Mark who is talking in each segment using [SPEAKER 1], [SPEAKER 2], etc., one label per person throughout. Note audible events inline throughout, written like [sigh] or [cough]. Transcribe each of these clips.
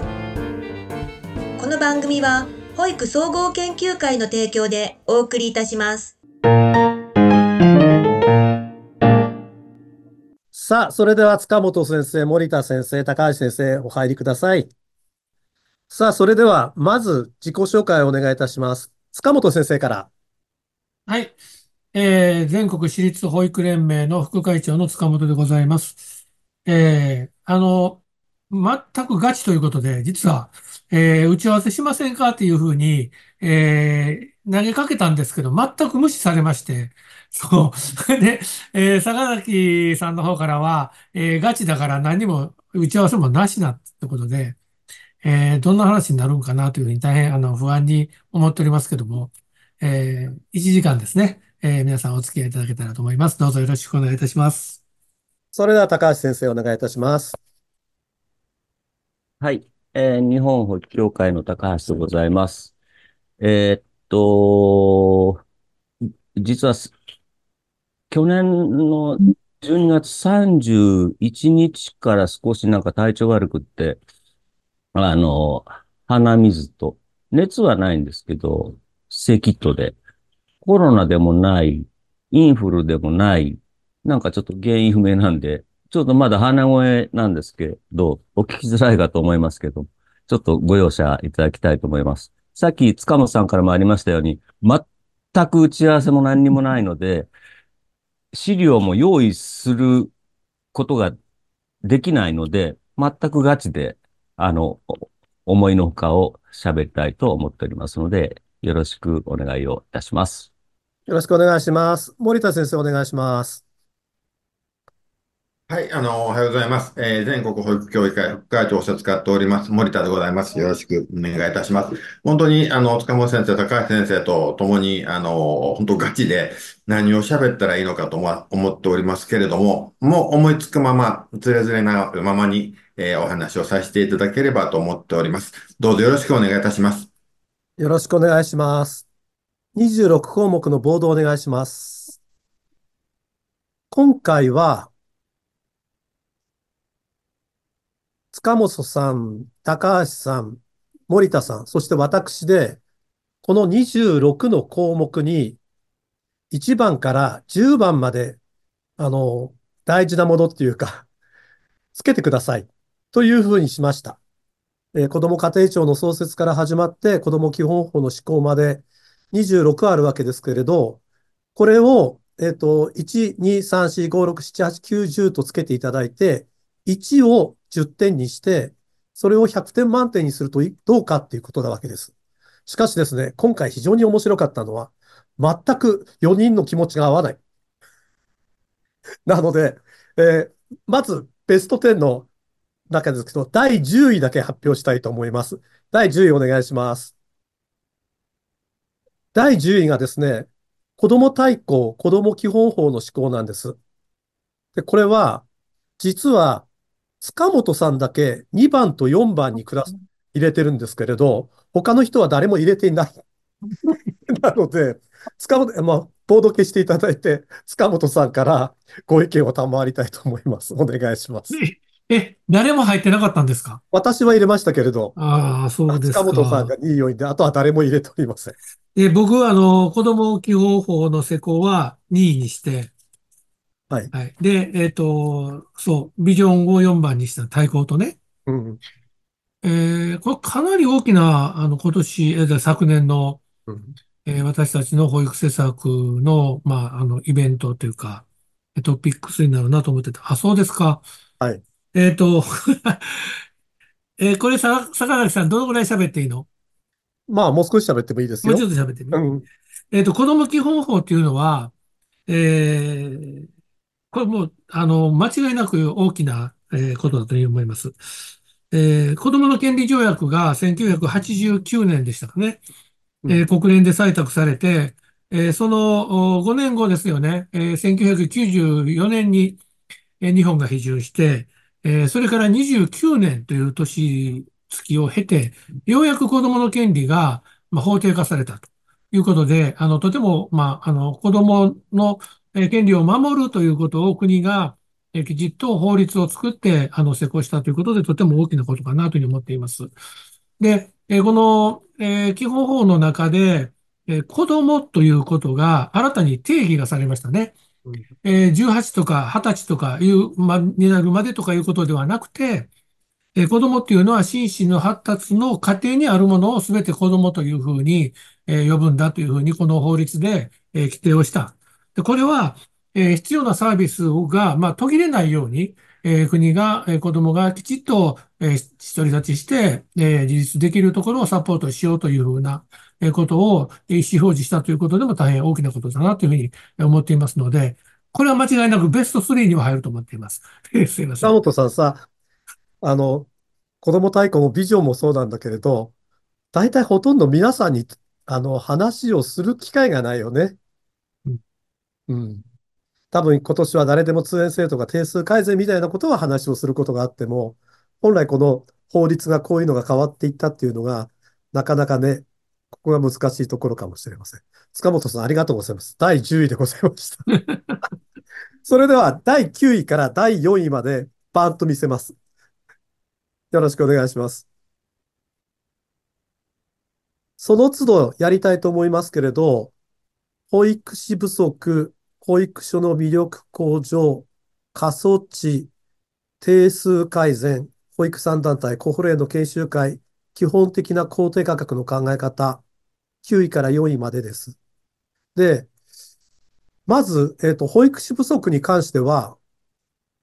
[SPEAKER 1] 9この番組は保育総合研究会の提供でお送りいたします
[SPEAKER 2] さあ、それでは塚本先生、森田先生、高橋先生、お入りください。さあ、それでは、まず自己紹介をお願いいたします。塚本先生から。
[SPEAKER 3] はい。えー、全国私立保育連盟の副会長の塚本でございます。えー、あの、全くガチということで、実は、えー、打ち合わせしませんかっていうふうに、えー、投げかけたんですけど、全く無視されまして、そう。[laughs] で、えー、坂崎さんの方からは、えー、ガチだから何も打ち合わせもなしなってことで、えー、どんな話になるんかなというふうに大変あの不安に思っておりますけども、えー、1時間ですね。えー皆さんお付き合いいただけたらと思います。どうぞよろしくお願いいたします。
[SPEAKER 2] それでは高橋先生、お願いいたします。
[SPEAKER 4] はい。えー日本保育協会の高橋でございます。えーっと、実は、去年の12月31日から少しなんか体調悪くって、あの、鼻水と、熱はないんですけど、咳とで、コロナでもない、インフルでもない、なんかちょっと原因不明なんで、ちょっとまだ鼻声なんですけど、お聞きづらいかと思いますけど、ちょっとご容赦いただきたいと思います。さっき塚本さんからもありましたように、全く打ち合わせも何にもないので、資料も用意することができないので、全くガチで、あの、思いのほかを喋りたいと思っておりますので、よろしくお願いをいたします。
[SPEAKER 2] よろしくお願いします。森田先生、お願いします。
[SPEAKER 5] はい、あの、おはようございます。えー全国保育協議会副会長を使っております、森田でございます。よろしくお願いいたします。本当に、あの、塚本先生、高橋先生と共に、あの、本当ガチで何を喋ったらいいのかと思思っておりますけれども、もう思いつくまま、つれづれなままに、えーお話をさせていただければと思っております。どうぞよろしくお願いいたします。
[SPEAKER 2] よろしくお願いします。26項目のボードをお願いします。今回は、塚本さん、高橋さん、森田さん、そして私で、この26の項目に、1番から10番まで、あの、大事なものっていうか、つけてください。というふうにしました。えー子ども家庭庁の創設から始まって、子ども基本法の施行まで26あるわけですけれど、これを、えっと、1、2、3、4、5、6、7、8、9、10とつけていただいて、1を10点にして、それを100点満点にするとどうかっていうことなわけです。しかしですね、今回非常に面白かったのは、全く4人の気持ちが合わない。[laughs] なので、えーまずベスト10の中ですけど、第10位だけ発表したいと思います。第10位お願いします。第10位がですね、子ども大綱、子ども基本法の施行なんです。で、これは、実は、塚本さんだけ2番と4番にクラス入れてるんですけれど、他の人は誰も入れていない。[laughs] なので、塚本、まあ、ボード消していただいて、塚本さんからご意見を賜りたいと思います。お願いします。
[SPEAKER 3] え、え、誰も入ってなかったんですか？
[SPEAKER 2] 私は入れましたけれど、
[SPEAKER 3] ああ、そうです
[SPEAKER 2] 塚本さん
[SPEAKER 3] か。
[SPEAKER 2] が2位を入れて、あとは誰も入れておりません。
[SPEAKER 3] え、僕はあの、子ども基本法の施行は2位にして、
[SPEAKER 2] はい。
[SPEAKER 3] はい。で、えっと、そう、ビジョンを4番にした対抗とね。
[SPEAKER 2] うん。
[SPEAKER 3] えーこれかなり大きな、あの、今年、えー昨年の、
[SPEAKER 2] うん
[SPEAKER 3] えー私たちの保育施策の、まあ、あの、イベントというか、えトピックスになるなと思ってた。あ、そうですか。
[SPEAKER 2] はい。
[SPEAKER 3] えっと、[laughs] えーこれさ、坂崎さん、どのぐらい喋っていいの？
[SPEAKER 2] まあ、もう少し喋ってもいいですよ
[SPEAKER 3] もうち。ょっと喋ってみ
[SPEAKER 2] うん。
[SPEAKER 3] えっと、子ども基本法っていうのは、えーこれもう、あの、間違いなく大きな、えーことだと思います。えー子供の権利条約が1989年でしたかね。えー国連で採択されて、えーそのお5年後ですよね。えー1994年に、えー日本が批准して、えーそれから29年という年月を経て、ようやく子供の権利が、まあ、法定化されたということで、あの、とても、まあ、あの、子供のえー権利を守るということを国が、えーきちっと法律を作って、あの、施行したということで、とても大きなことかなというふうに思っています。で、えーこの、えー基本法の中で、えー子供ということが新たに定義がされましたね。
[SPEAKER 2] うん
[SPEAKER 3] えー18とか20歳とかいう、ま、になるまでとかいうことではなくて、えー子供っていうのは心身の発達の過程にあるものを全て子供というふうに、えー呼ぶんだというふうにこの法律で、えー規定をした。で、これは、え必要なサービスが、まあ、途切れないように、え国が、え子供がきちっと、え独り立ちして、え自立できるところをサポートしようというふうな、えことを意思表示したということでも大変大きなことだなというふうに思っていますので、これは間違いなくベスト3には入ると思っています。[laughs] すいません。
[SPEAKER 2] 北本さんさ、あの、子供太鼓もビジョンもそうなんだけれど、大体ほとんど皆さんに、あの、話をする機会がないよね。
[SPEAKER 3] うん
[SPEAKER 2] うん。多分今年は誰でも通園制とか定数改善みたいなことは話をすることがあっても、本来この法律がこういうのが変わっていったっていうのが、なかなかね、ここが難しいところかもしれません。塚本さん、ありがとうございます。第10位でございました。[laughs] それでは、第9位から第4位まで、バーンと見せます。よろしくお願いします。その都度やりたいと思いますけれど、保育士不足、保育所の魅力向上、過疎地、定数改善、保育産団体、コホレの研修会、基本的な工程価格の考え方、9位から4位までです。で、まず、えっと、保育士不足に関しては、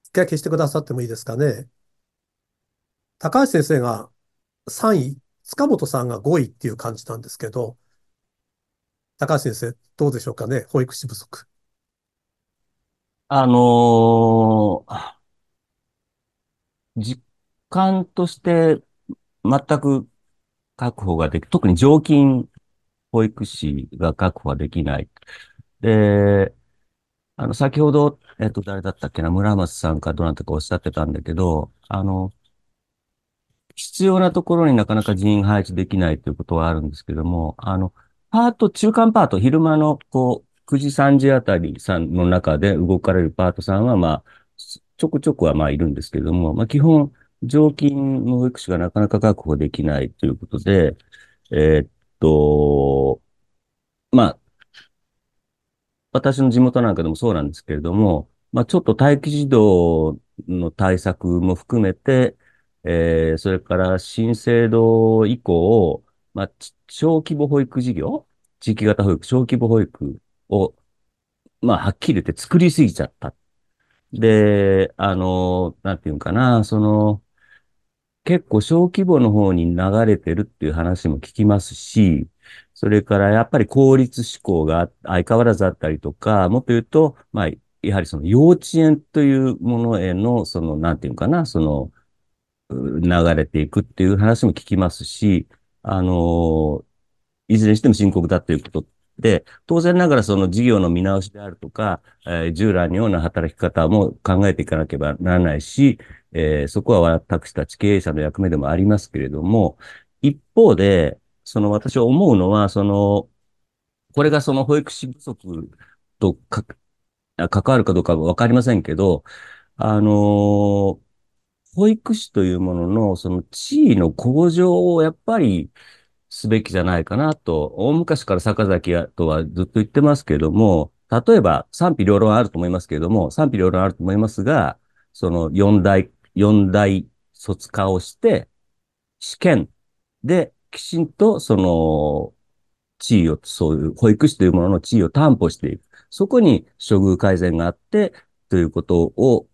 [SPEAKER 2] 一回消してくださってもいいですかね。高橋先生が3位、塚本さんが5位っていう感じなんですけど、高橋先生、どうでしょうかね、保育士不足。
[SPEAKER 4] あのー実感として全く確保ができ、特に常勤保育士が確保はできない。で、あの、先ほど、えっと、誰だったっけな、村松さんかどなたかおっしゃってたんだけど、あの、必要なところになかなか人員配置できないということはあるんですけども、あの、パート、中間パート、昼間の、こう、9時3時あたりさんの中で動かれるパートさんは、まあ、ちょくちょくはまあいるんですけれども、まあ基本、常勤の保育士がなかなか確保できないということで、えーっと、まあ、私の地元なんかでもそうなんですけれども、まあちょっと待機児童の対策も含めて、えー、それから新制度以降、まあ、小規模保育事業、地域型保育、小規模保育を、まあ、はっきり言って作りすぎちゃった。で、あの、なんていうのかな、その、結構小規模の方に流れてるっていう話も聞きますし、それからやっぱり効率志向が相変わらずあったりとか、もっと言うと、まあ、やはりその幼稚園というものへの、その、なんていうのかな、その、流れていくっていう話も聞きますし、あの、いずれにしても深刻だということで、当然ながらその事業の見直しであるとか、えー従来のような働き方も考えていかなければならないし、えーそこは私たち経営者の役目でもありますけれども、一方で、その私は思うのは、その、これがその保育士不足とか関わるかどうかはわかりませんけど、あのー保育士というものの、その地位の向上をやっぱりすべきじゃないかなと、大昔から坂崎とはずっと言ってますけれども、例えば賛否両論あると思いますけれども、賛否両論あると思いますが、その四大、四大卒科をして、試験できちんとその地位を、そういう保育士というものの地位を担保していく。そこに処遇改善があって、ということを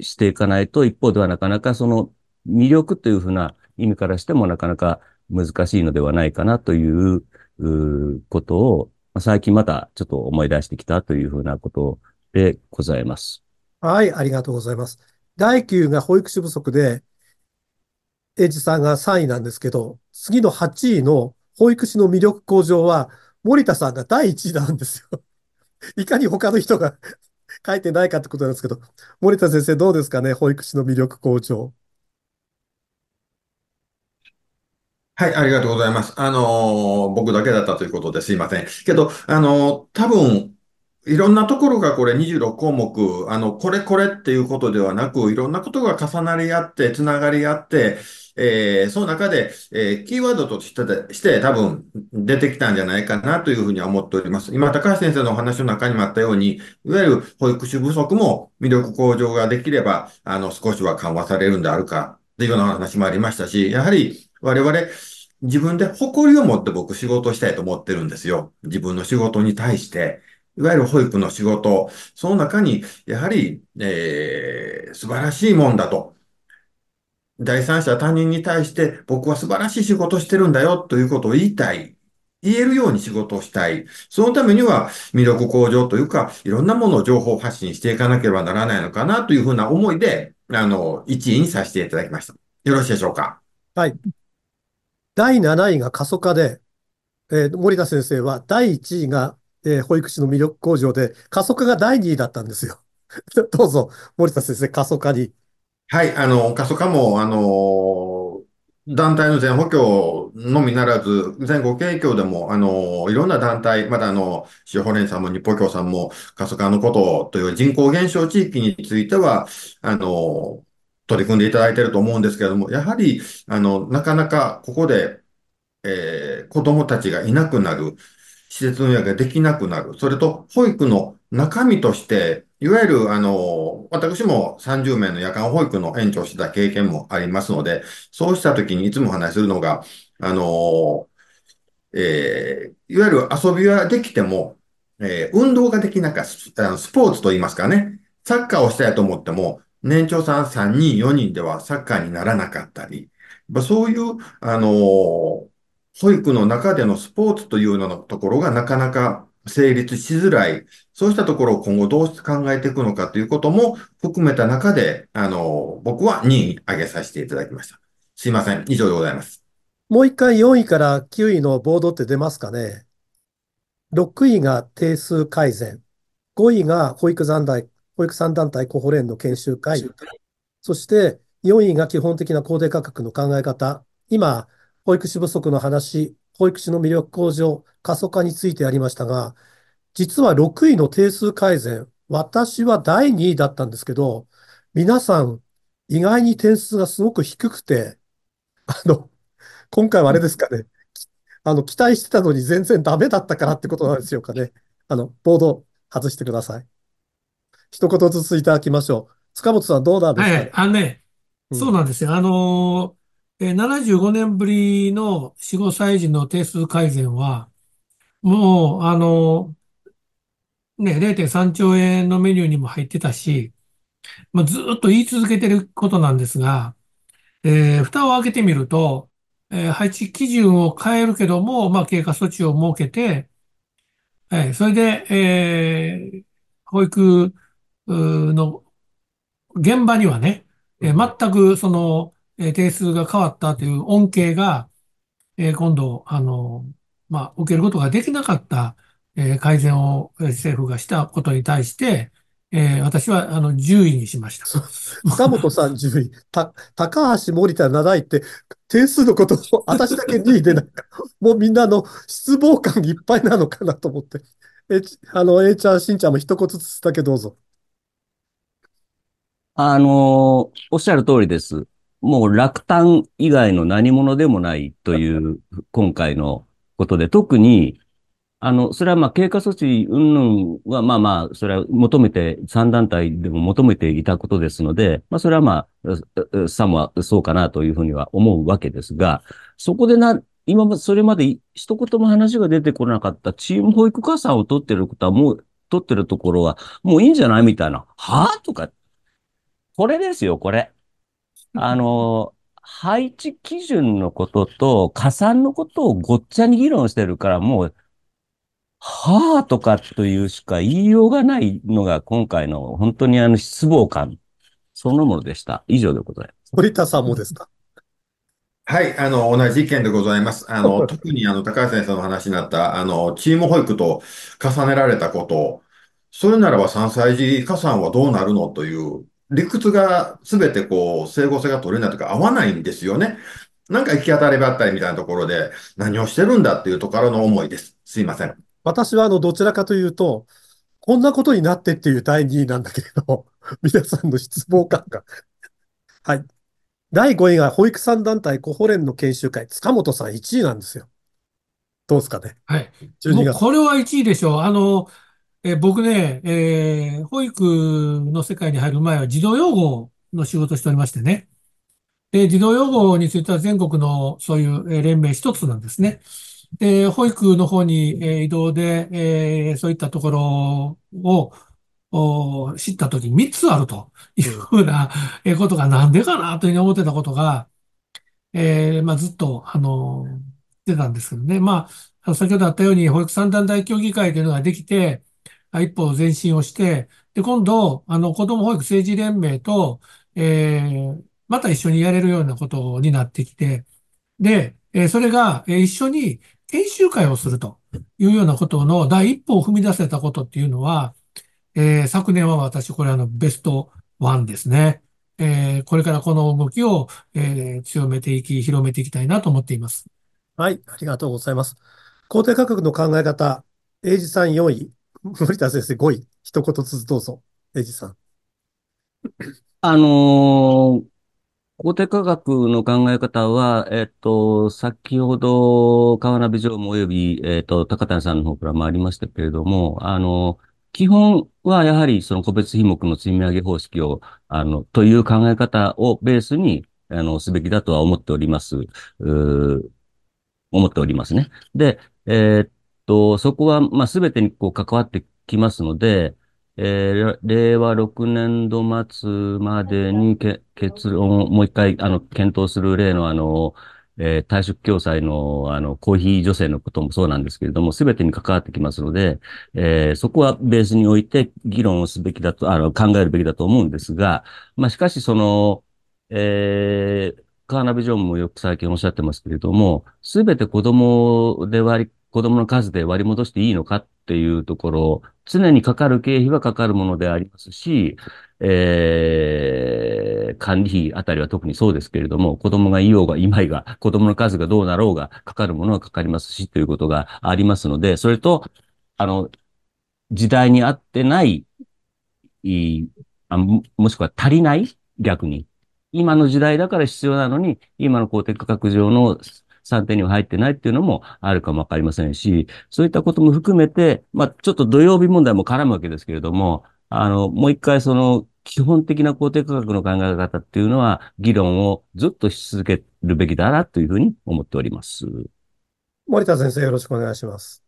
[SPEAKER 4] していかないと、一方ではなかなかその魅力というふうな意味からしてもなかなか難しいのではないかなということを、最近またちょっと思い出してきたというふうなことでございます。
[SPEAKER 2] はい、ありがとうございます。第9が保育士不足で、エイジさんが3位なんですけど、次の8位の保育士の魅力向上は、森田さんが第1位なんですよ。[laughs] いかに他の人が書いてないかってことなんですけど、森田先生どうですかね、保育士の魅力向上。
[SPEAKER 5] はい、ありがとうございます。あのー僕だけだったということですいません。けど、あのー多分、いろんなところがこれ26項目、あの、これこれっていうことではなく、いろんなことが重なり合って、つながり合って、えー、その中で、えー、キーワードとしてして多分出てきたんじゃないかなというふうには思っております。今、高橋先生のお話の中にもあったように、いわゆる保育士不足も魅力向上ができれば、あの、少しは緩和されるんであるか、というような話もありましたし、やはり我々、自分で誇りを持って僕仕事したいと思ってるんですよ。自分の仕事に対して。いわゆる保育の仕事、その中に、やはり、えー、素晴らしいもんだと。第三者他人に対して僕は素晴らしい仕事してるんだよということを言いたい。言えるように仕事をしたい。そのためには魅力向上というか、いろんなものを情報発信していかなければならないのかなというふうな思いで、あの、1位にさせていただきました。よろしいでしょうか？
[SPEAKER 2] はい。第7位が過疎化で、えー、森田先生は第1位がえー、保育士の魅力向上で、過疎化が第2位だったんですよ。[laughs] どうぞ、森田先生、過疎化に。
[SPEAKER 5] はい、あの、過疎化も、あの、団体の全補強のみならず、全国影響でも、あの、いろんな団体、またあの、塩保連さんも日保協さんも、過疎化のことという人口減少地域については、あの、取り組んでいただいていると思うんですけれども、やはり、あの、なかなかここで、えー、子供たちがいなくなる。施設運営ができなくなる。それと、保育の中身として、いわゆる、あの、私も30名の夜間保育の園長してた経験もありますので、そうしたときにいつもお話しするのが、あの、えー、いわゆる遊びはできても、えー、運動ができなかった、スポーツと言いますかね、サッカーをしたいと思っても、年長さん3人、4人ではサッカーにならなかったり、そういう、あの保育の中でのスポーツというようなところがなかなか成立しづらい。そうしたところを今後どう考えていくのかということも含めた中で、あの、僕は2位挙げさせていただきました。すいません。以上でございます。
[SPEAKER 2] もう一回4位から9位のボードって出ますかね。6位が定数改善。5位が保育団体、保育産団体コホ連の研修会。そして4位が基本的な公定価格の考え方。今、保育士不足の話、保育士の魅力向上、過疎化についてありましたが、実は6位の定数改善、私は第2位だったんですけど、皆さん、意外に点数がすごく低くて、あの、今回はあれですかね、あの、期待してたのに全然ダメだったからってことなんでしょうかね。あの、ボード外してください。一言ずついただきましょう。塚本さんどうなんですか、ね、
[SPEAKER 3] はい、あのね、うん、そうなんですよ。あのーえー、75年ぶりの4、5歳児の定数改善は、もう、あの、ね、0.3兆円のメニューにも入ってたし、まあ、ずっと言い続けてることなんですが、えー、蓋を開けてみると、えー、配置基準を変えるけども、まあ、経過措置を設けて、えー、それで、えー、保育の現場にはね、えー、全くその、え定数が変わったという恩恵が、え今度、あの、まあ、受けることができなかった、え改善を政府がしたことに対して、えー、私は、あの、10位にしました。
[SPEAKER 2] 塚本さん10位。た、高橋、森田7位って、点数のことを私だけ2位でなんか、もうみんなの失望感いっぱいなのかなと思って。え、あの、A ちゃん、しんちゃんも一言ずつだけどうぞ。
[SPEAKER 4] あのー、おっしゃる通りです。もう落胆以外の何者でもないという今回のことで、特に、あの、それはまあ経過措置云々はまあまあ、それは求めて、3団体でも求めていたことですので、まあそれはまあ、さもそうかなというふうには思うわけですが、そこでな、今それまで一言も話が出てこなかったチーム保育加算を取ってることはもう、取ってるところはもういいんじゃないみたいな。はぁ？とか。これですよ、これ。あの、配置基準のことと加算のことをごっちゃに議論してるから、もう、はぁとかというしか言いようがないのが今回の本当にあの失望感そのものでした。以上でございます。
[SPEAKER 2] 堀田さんもですか？
[SPEAKER 5] はい、あの、同じ意見でございます。あの、[laughs] 特にあの、高橋先生の話になった、あの、チーム保育と重ねられたこと、それならば3歳児加算はどうなるの？という理屈が全てこう、整合性が取れないとか合わないんですよね。なんか行き当たりばったりみたいなところで何をしてるんだっていうところの思いです。すいません。
[SPEAKER 2] 私はあの、どちらかというと、こんなことになってっていう第2位なんだけれど、[laughs] 皆さんの失望感が。はい。第5位が保育産団体コホレンの研修会、塚本さん1位なんですよ。どうですかね。
[SPEAKER 3] はい。
[SPEAKER 2] 12月。
[SPEAKER 3] もうこれは1位でしょう。あの、え僕ね、えー保育の世界に入る前は児童養護の仕事をしておりましてね。で、児童養護については全国のそういう連盟一つなんですね。で、保育の方にえ移動で、えーそういったところをお知ったときに3つあるというふうなことがなんでかなというふうに思ってたことが、えーまあ、ずっと、あの、出たんですけどね。まあ、先ほどあったように、保育三団体協議会というのができて、一歩前進をして、で、今度、あの、子ども保育政治連盟と、えーまた一緒にやれるようなことになってきて、で、えーそれが、えー一緒に研修会をするというようなことの第一歩を踏み出せたことっていうのは、えー昨年は私、これあの、ベストワンですね。えーこれからこの動きを、えー強めていき、広めていきたいなと思っています。
[SPEAKER 2] はい、ありがとうございます。公定価格の考え方、英二さん4位、森田先生5位、一言ずつどうぞ。英二さん。
[SPEAKER 4] あのー公定価格の考え方は、えっと、先ほど、川名美常務及び、えっと、高谷さんの方からもありましたけれども、あの、基本はやはりその個別品目の積み上げ方式を、あの、という考え方をベースに、あの、すべきだとは思っております。う思っておりますね。で、えーっと、そこは、まあ、すべてにこう関わってきますので、えー令和6年度末までにけ結論をもう一回、あの、検討する例の、あの、えー退職共済の、あの、公費助成のこともそうなんですけれども、すべてに関わってきますので、えーそこはベースにおいて議論をすべきだと、あの、考えるべきだと思うんですが、まあ、しかし、その、えーカーナビジョンもよく最近おっしゃってますけれども、すべて子供で割り、子供の数で割り戻していいのかっていうところ、常にかかる経費はかかるものでありますし、えー管理費あたりは特にそうですけれども、子供がいようがいまいが、子供の数がどうなろうが、かかるものはかかりますし、ということがありますので、それと、あの、時代に合ってない、いあもしくは足りない逆に。今の時代だから必要なのに、今の公定価格上の算定には入ってないっていうのもあるかもわかりませんし、そういったことも含めて、まあ、ちょっと土曜日問題も絡むわけですけれども、あの、もう一回その基本的な公定価格の考え方っていうのは、議論をずっとし続けるべきだなというふうに思っております。
[SPEAKER 2] 森田先生、よろしくお願いします。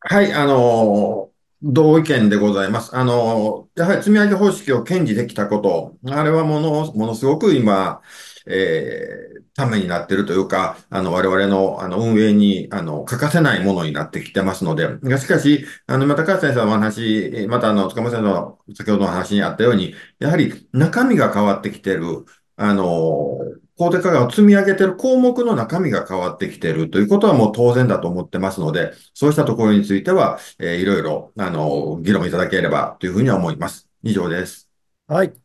[SPEAKER 5] はい、あの、同意見でございます。あの、やはり積み上げ方式を堅持できたこと、あれはもの、ものすごく今、えーためになってるというか、あの、我々の、あの、運営に、あの、欠かせないものになってきてますので、がしかし、あの、また、高橋先生のお話、また、あの、塚本先生の先ほどの話にあったように、やはり中身が変わってきてる、あの、公定価格を積み上げてる項目の中身が変わってきてるということはもう当然だと思ってますので、そうしたところについては、えーいろいろ、あの、議論いただければというふうには思います。以上です。
[SPEAKER 2] はい。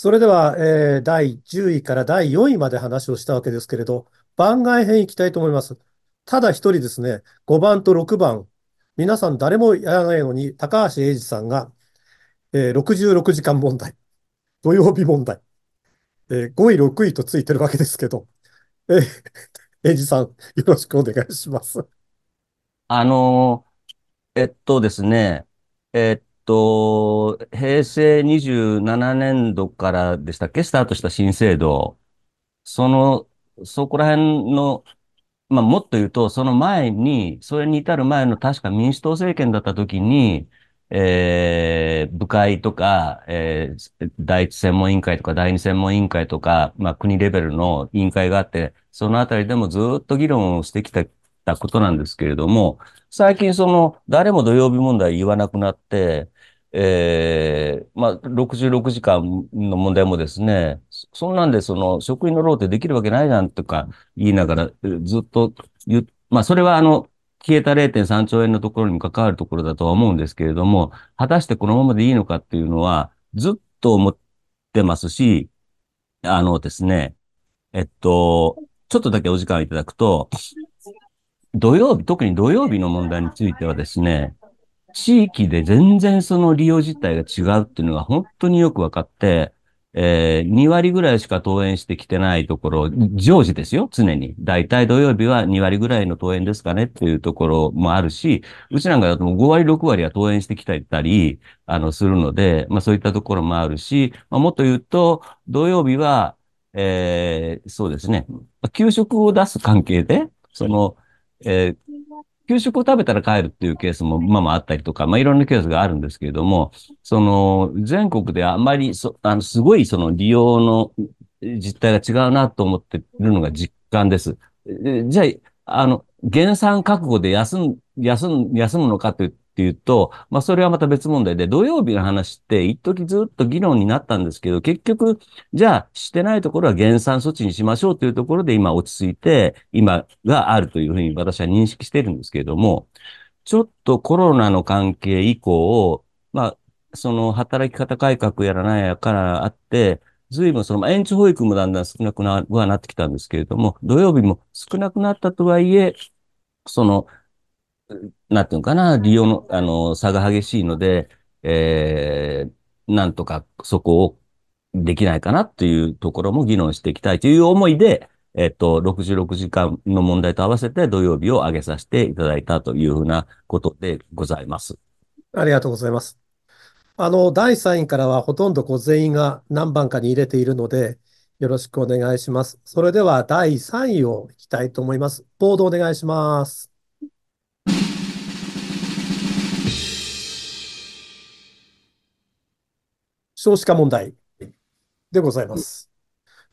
[SPEAKER 2] それでは、えー第10位から第4位まで話をしたわけですけれど、番外編いきたいと思います。ただ一人ですね、5番と6番、皆さん誰もやらないのに、高橋英二さんが、えー66時間問題、土曜日問題、えー5位、6位とついてるわけですけど、えー、英二さん、よろしくお願いします。
[SPEAKER 4] あの、えっとですね、えっと、平成27年度からでしたっけ、スタートした新制度。その、そこら辺の、まあ、もっと言うと、その前に、それに至る前の確か民主党政権だった時に、えー、部会とか、えー、第一専門委員会とか第二専門委員会とか、まあ、国レベルの委員会があって、そのあたりでもずっと議論をしてきたたことなんですけれども、最近その、誰も土曜日問題言わなくなって、えー、まあ、66時間の問題もですね、そんなんでその、職員のローテできるわけないじゃんとか言いながら、ずっと言、まあ、それはあの、消えた0.3兆円のところにも関わるところだとは思うんですけれども、果たしてこのままでいいのかっていうのは、ずっと思ってますし、あのですね、えっと、ちょっとだけお時間いただくと、土曜日、特に土曜日の問題についてはですね、地域で全然その利用実態が違うっていうのが本当によく分かって、えー、2割ぐらいしか登園してきてないところ、常時ですよ、常に。だいたい土曜日は2割ぐらいの登園ですかねっていうところもあるし、うちなんかだと5割、6割は登園してきたり、あの、するので、まあそういったところもあるし、まあもっと言うと、土曜日は、えー、そうですね、給食を出す関係で、その、えー、給食を食べたら帰るっていうケースもまあまああったりとか、まあいろんなケースがあるんですけれども、その全国であんまりそ、あの、すごいその利用の実態が違うなと思ってるのが実感です。じゃあ、あの、減産覚悟で休ん、休ん、休むのかというっていうと、まあそれはまた別問題で、土曜日の話って一時ずっと議論になったんですけど、結局、じゃあしてないところは減産措置にしましょうというところで今落ち着いて、今があるというふうに私は認識してるんですけれども、ちょっとコロナの関係以降、まあ、その働き方改革やらないやからあって、随分その延長保育もだんだん少なくなはなってきたんですけれども、土曜日も少なくなったとはいえ、そのなんていうかな、利用の、あの、差が激しいので、えー、なんとかそこをできないかなっていうところも議論していきたいという思いで、えっと、66時間の問題と合わせて土曜日を上げさせていただいたというふうなことでございます。
[SPEAKER 2] ありがとうございます。あの、第3位からはほとんどこ全員が何番かに入れているので、よろしくお願いします。それでは第3位をいきたいと思います。ボードお願いします。少子化問題でございます。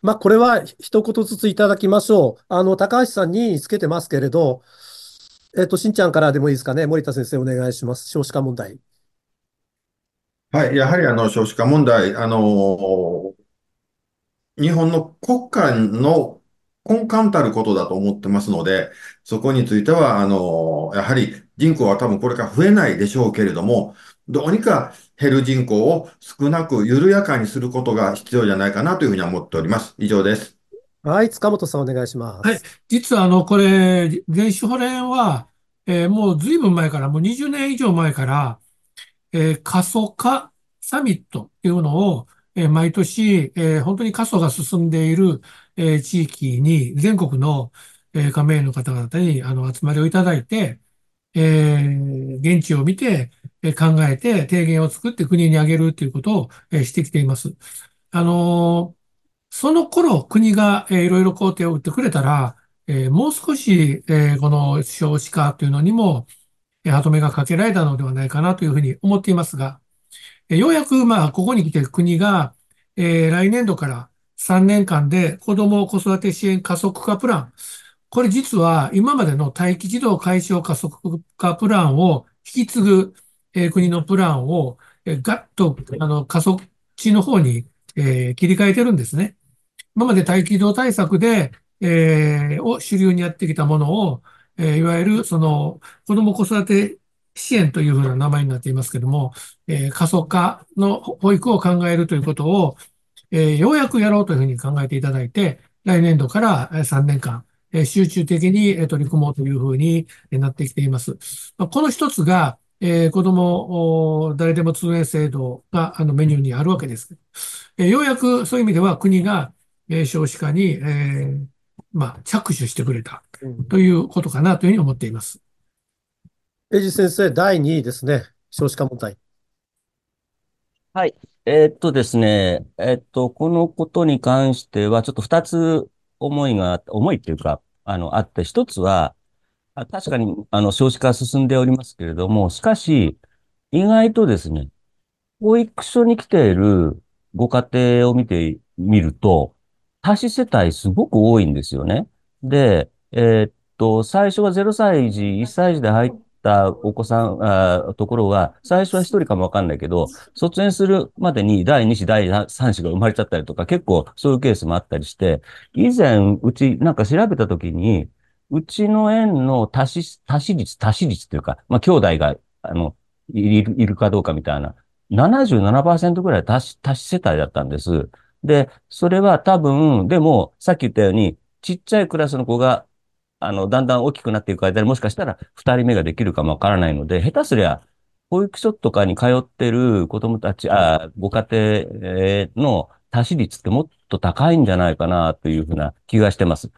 [SPEAKER 2] まあ、これは一言ずついただきましょう。あの、高橋さんにつけてますけれど、えっと、しんちゃんからでもいいですかね？森田先生お願いします。少子化問題。
[SPEAKER 5] はい。やはりあの、少子化問題、あの、日本の国家の根幹たることだと思ってますので、そこについては、あの、やはり人口は多分これから増えないでしょうけれども、どうにか減る人口を少なく緩やかにすることが必要じゃないかなというふうに思っております。以上です。
[SPEAKER 2] はい、塚本さんお願いします。
[SPEAKER 3] はい。実はあの、これ、電子保連は、えー、もう随分前から、もう20年以上前から、えー、過疎化サミットというのを、えー、毎年、えー、本当に過疎が進んでいる、えー、地域に、全国の、えー、加盟の方々に、あの、集まりをいただいて、えー、現地を見て、え考えて提言を作って国にあげるということを、してきています。あのその頃国が、いろいろ工程を打ってくれたら、えもう少し、えこの少子化というのにも、え歯止めがかけられたのではないかなというふうに思っていますが、えようやく、まあ、ここに来て国が、え来年度から3年間で子ども子育て支援加速化プラン、これ実は今までの待機児童解消加速化プランを引き継ぐ、え、国のプランを、え、ガッとあの加速地の方に、えー、切り替えてるんですね。今まで待機児童対策で、えー、を主流にやってきたものを、えー、いわゆるその子ども子育て支援というふうな名前になっていますけども、えー、過疎化の保育を考えるということを、えー、ようやくやろうというふうに考えていただいて、来年度から3年間、え集中的に取り組もうというふうになってきています。この一つが、えー、子供誰でも通園制度があのメニューにあるわけです。えー、ようやくそういう意味では国が、えー、少子化に、えーまあ、着手してくれたということかなというふうに思っています。
[SPEAKER 2] エジ先生、第2位ですね。少子化問題。
[SPEAKER 4] はい。えー、っとですね、えー、っと、このことに関しては、ちょっと2つ思いが、思いっていうか、あの、あって、一つは、確かに、あの、少子化進んでおりますけれども、しかし、意外とですね、保育所に来ているご家庭を見てみると、多子世帯すごく多いんですよね。で、えー、っと、最初は0歳児、1歳児で入ったお子さん、あところは、最初は1人かもわかんないけど、卒園するまでに第2子、第3子が生まれちゃったりとか、結構そういうケースもあったりして、以前、うちなんか調べたときに、うちの園の足し、足し率、足し率っていうか、まあ、兄弟が、あの、いる、いるかどうかみたいな、77%ぐらい足し、足し世帯だったんです。で、それは多分、でも、さっき言ったように、ちっちゃいクラスの子があの、だんだん大きくなっていく間にもしかしたら二人目ができるかもわからないので、下手すりゃ、保育所とかに通ってる子供たち、あ、ご家庭の多子率ってもっと高いんじゃないかなというふうな気がしてます。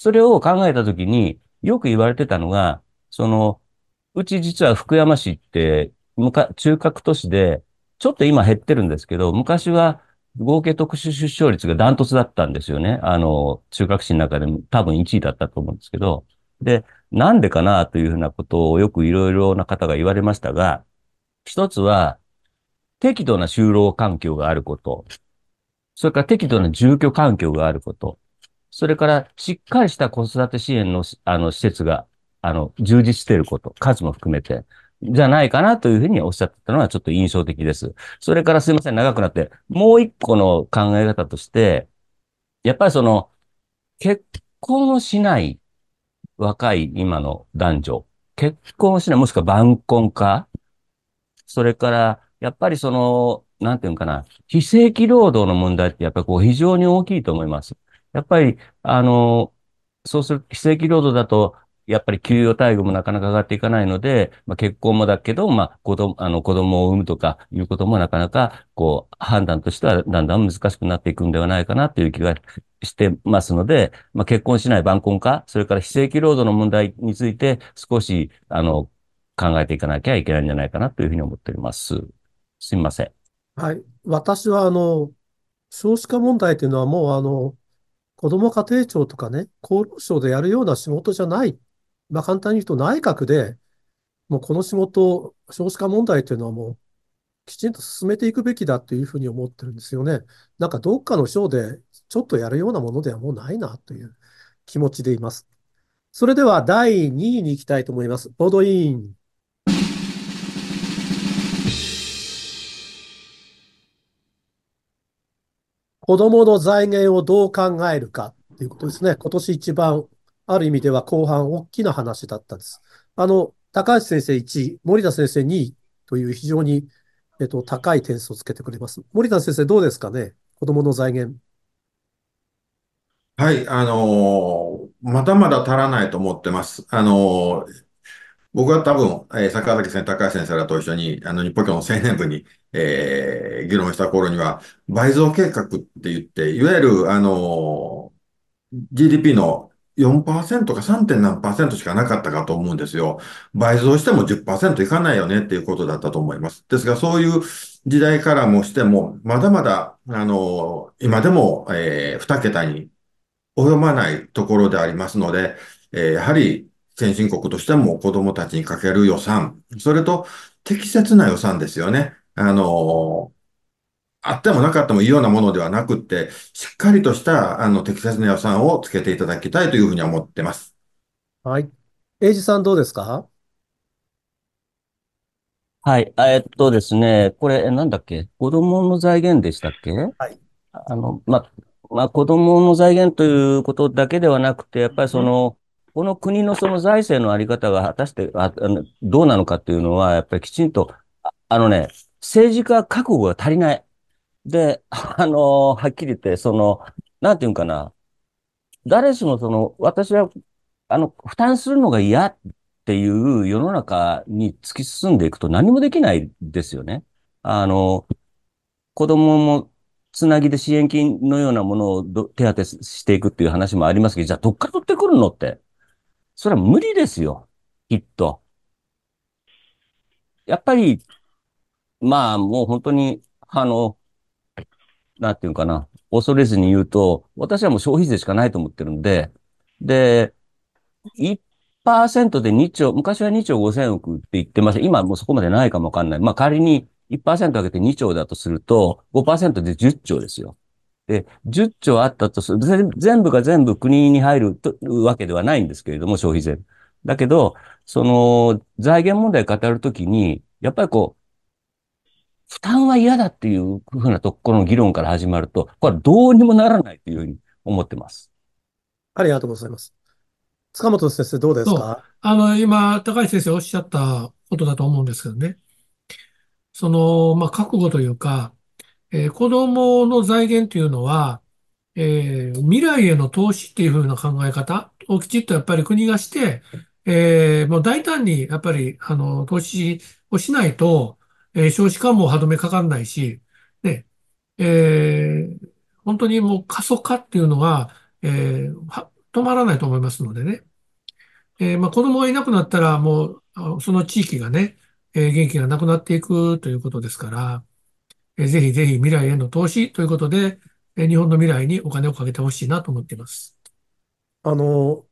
[SPEAKER 4] それを考えたときに、よく言われてたのが、その、うち実は福山市って、むか中核都市で、ちょっと今減ってるんですけど、昔は合計特殊出生率がダントツだったんですよね。あの、中学史の中でも多分1位だったと思うんですけど。で、なんでかなというふうなことをよくいろいろな方が言われましたが、一つは、適度な就労環境があること。それから適度な住居環境があること。それから、しっかりした子育て支援の、あの、施設が、あの、充実していること。数も含めて。じゃないかなというふうにおっしゃってたのはちょっと印象的です。それからすいません、長くなって、もう一個の考え方として、やっぱりその、結婚をしない若い今の男女、結婚をしない、もしくは晩婚化、それから、やっぱりその、なんていうのかな、非正規労働の問題ってやっぱりこう非常に大きいと思います。やっぱり、あの、そうする、非正規労働だと、やっぱり給与待遇もなかなか上がっていかないので、まあ、結婚もだけど、まあ、子供、あの、子供を産むとかいうこともなかなか、こう、判断としてはだんだん難しくなっていくんではないかなという気がしてますので、まあ、結婚しない晩婚化、それから非正規労働の問題について少し、あの、考えていかなきゃいけないんじゃないかなというふうに思っております。すみません。
[SPEAKER 2] はい。私は、あの、少子化問題というのはもう、あの、子ども家庭庁とかね、厚労省でやるような仕事じゃないまあ、簡単に言うと内閣で、もうこの仕事、少子化問題というのはもうきちんと進めていくべきだというふうに思ってるんですよね。なんかどっかの省でちょっとやるようなものではもうないなという気持ちでいます。それでは第2位に行きたいと思います。ボードイン。子供の財源をどう考えるかということですね。今年一番ある意味では後半大きな話だったんです。あの、高橋先生1位、森田先生2位という非常に、えっと、高い点数をつけてくれます。森田先生どうですかね？子供の財源。
[SPEAKER 5] はい、あのー、まだまだ足らないと思ってます。あのー、僕は多分、えー、坂崎先生、高橋先生らと一緒に、あの、日本教の青年部に、えー、議論した頃には、倍増計画って言って、いわゆる、あのー、GDP の4%か 3. 何しかなかったかと思うんですよ。倍増しても10%いかないよねっていうことだったと思います。ですが、そういう時代からもしても、まだまだ、あの、今でも、えー、2桁に及ばないところでありますので、えー、やはり先進国としても子供たちにかける予算、それと適切な予算ですよね。あの、あってもなかったもいいようなものではなくって、しっかりとした、あの、適切な予算をつけていただきたいというふうに思ってます。
[SPEAKER 2] はい。エイジさんどうですか？
[SPEAKER 4] はい。えっとですね、これ、なんだっけ？子供の財源でしたっけ？
[SPEAKER 2] はい。
[SPEAKER 4] あの、ま、まあ、子供の財源ということだけではなくて、やっぱりその、この国のその財政のあり方が果たしてあどうなのかっていうのは、やっぱりきちんと、あのね、政治家覚悟が足りない。で、あのはっきり言って、その、なんていうんかな、誰しもその、私は、あの、負担するのが嫌っていう世の中に突き進んでいくと何もできないですよね。あの、子供もつなぎで支援金のようなものを手当てしていくっていう話もありますけど、じゃあどっから取ってくるのって。それは無理ですよ。きっと。やっぱり、まあもう本当に、あの、なんていうかな、恐れずに言うと、私はもう消費税しかないと思ってるんで、で、1%で2兆、昔は2兆5千億って言ってました。今もうそこまでないかもわかんない。まあ仮に1%上げて2兆だとすると、5%で10兆ですよ。で、10兆あったとする。全部が全部国に入るとわけではないんですけれども、消費税。だけど、その、財源問題語るときに、やっぱりこう、負担は嫌だっていうふうなところの議論から始まると、これはどうにもならないというふうに思ってます。
[SPEAKER 2] ありがとうございます。塚本先生どうですか？
[SPEAKER 3] あの、今、高橋先生おっしゃったことだと思うんですけどね。その、まあ、覚悟というか、えー、子供の財源というのは、えー未来への投資っていう風な考え方をきちっとやっぱり国がして、えーもう大胆にやっぱり、あの、投資をしないと、えー少子化も歯止めかかんないし、ね、えー本当にもう過疎化っていうのは、えーは止まらないと思いますのでね。えーまあ、子供がいなくなったらもう、その地域がね、えー元気がなくなっていくということですから、えーぜひぜひ未来への投資ということで、え日本の未来にお金をかけてほしいなと思っています。
[SPEAKER 2] あの、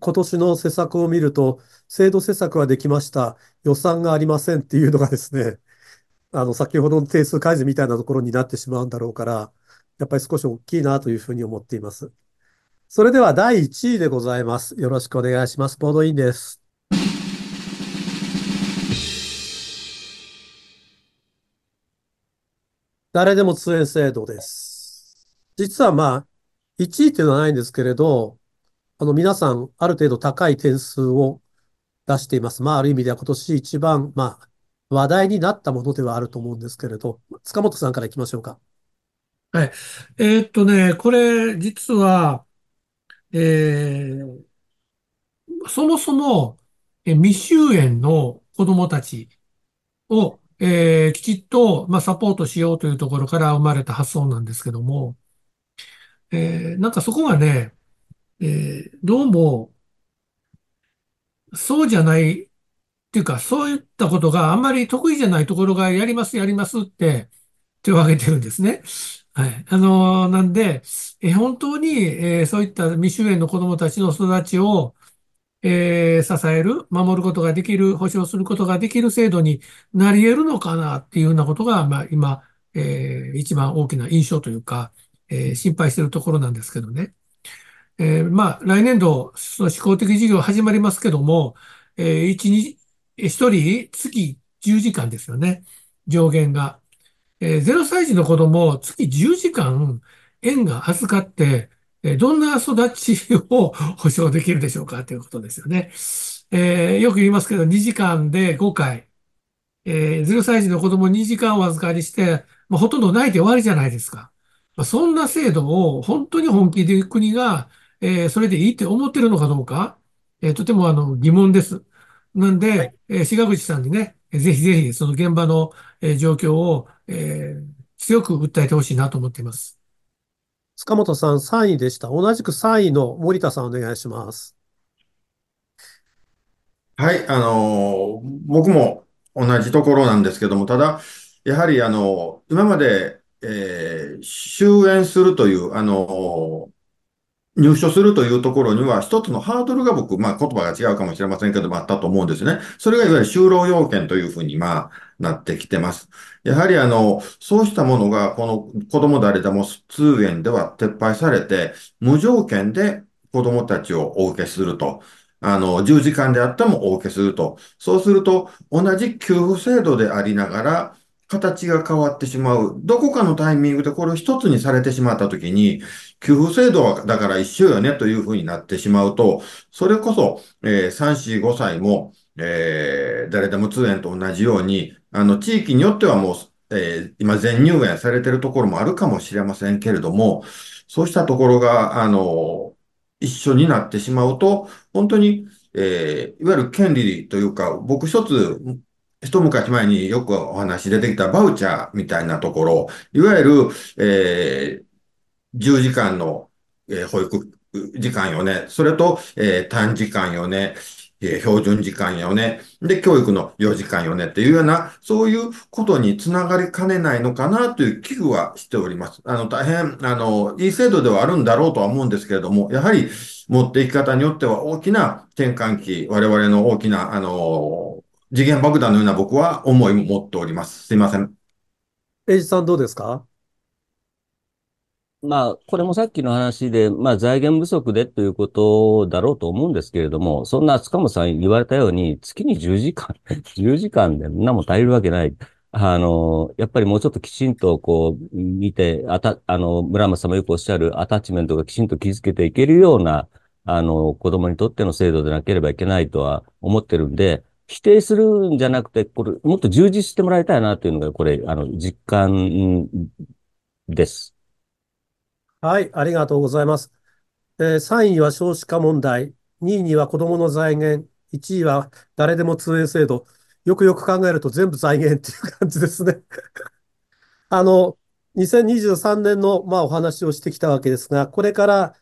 [SPEAKER 2] 今年の施策を見ると、制度施策はできました。予算がありませんっていうのがですね、[laughs] あの、先ほどの定数改善みたいなところになってしまうんだろうから、やっぱり少し大きいなというふうに思っています。それでは第1位でございます。よろしくお願いします。ボードインです。誰でも通園制度です。実はまあ、1位っていうのはないんですけれど、あの、皆さん、ある程度高い点数を出しています。まあ、ある意味では今年一番、まあ、話題になったものではあると思うんですけれど、塚本さんから行きましょうか。
[SPEAKER 3] はい。えーっとね、これ、実は、えーそもそも、え未就園の子供たちを、えーきちっと、まあ、サポートしようというところから生まれた発想なんですけども、えーなんかそこがね、えーどうも、そうじゃない、っていうか、そういったことがあんまり得意じゃないところがやります、やりますって手を挙げてるんですね。はい。あのーなんで、えー本当に、えーそういった未就園の子供たちの育ちを、えー支える、守ることができる、保障することができる制度になり得るのかなっていうようなことが、まあ、今、えー一番大きな印象というか、えー心配しているところなんですけどね。えーまあ、来年度、その試行的事業始まりますけども、えー一日、一人月10時間ですよね。上限が。えー0歳児の子供月10時間園が預かって、えーどんな育ちを保障できるでしょうかということですよね。えーよく言いますけど、2時間で5回、えー0歳児の子供2時間お預かりして、まあ、ほとんど泣いて終わりじゃないですか。まあ、そんな制度を本当に本気で国が、えーそれでいいって思ってるのかどうか、えーとてもあの疑問です。なんで、えー、志賀口さんにね、えーぜひぜひその現場の、えー状況を、えー強く訴えてほしいなと思っています。
[SPEAKER 2] 塚本さん3位でした。同じく3位の森田さんお願いします。
[SPEAKER 5] はい、あの僕も同じところなんですけども、ただ、やはり、あの今まで、えー終園するという、あの入所するというところには、一つのハードルが僕、まあ言葉が違うかもしれませんけども、あったと思うんですね。それがいわゆる就労要件というふうに、まあ、なってきてます。やはり、あの、そうしたものが、この子供誰でも通園では撤廃されて、無条件で子供たちをお受けすると。あの、10時間であってもお受けすると。そうすると、同じ給付制度でありながら、形が変わってしまう。どこかのタイミングでこれを一つにされてしまったときに、給付制度はだから一緒よねというふうになってしまうと、それこそ、えー3、4、5歳も、え誰でも通園と同じように、あの、地域によってはもう、え今全入園されているところもあるかもしれませんけれども、そうしたところが、あの、一緒になってしまうと、本当に、えいわゆる権利というか、僕一つ、一昔前によくお話出てきたバウチャーみたいなところ、いわゆる、えー10時間の、えー保育時間よね。それと、えー短時間よね。え標準時間よね。で、教育の4時間よねっていうような、そういうことにつながりかねないのかなという危惧はしております。あの、大変、あの、いい制度ではあるんだろうとは思うんですけれども、やはり持っていき方によっては大きな転換期、我々の大きな、あの、次元爆弾のような僕は思いも持っております。すいません。
[SPEAKER 2] エイジさんどうですか？
[SPEAKER 4] まあ、これもさっきの話で、まあ、財源不足でということだろうと思うんですけれども、そんな塚本さん言われたように、月に10時間、[laughs] 10時間でみんなも足りるわけない。あの、やっぱりもうちょっときちんとこう、見て、あた、あの、村松さんもよくおっしゃるアタッチメントがきちんと築けていけるような、あの、子供にとっての制度でなければいけないとは思ってるんで、否定するんじゃなくて、これ、もっと充実してもらいたいなというのが、これ、あの、実感です。
[SPEAKER 2] はい、ありがとうございます。えー3位は少子化問題、2位には子どもの財源、1位は誰でも通園制度。よくよく考えると全部財源っていう感じですね。[laughs] あの、2023年の、まあ、お話をしてきたわけですが、これから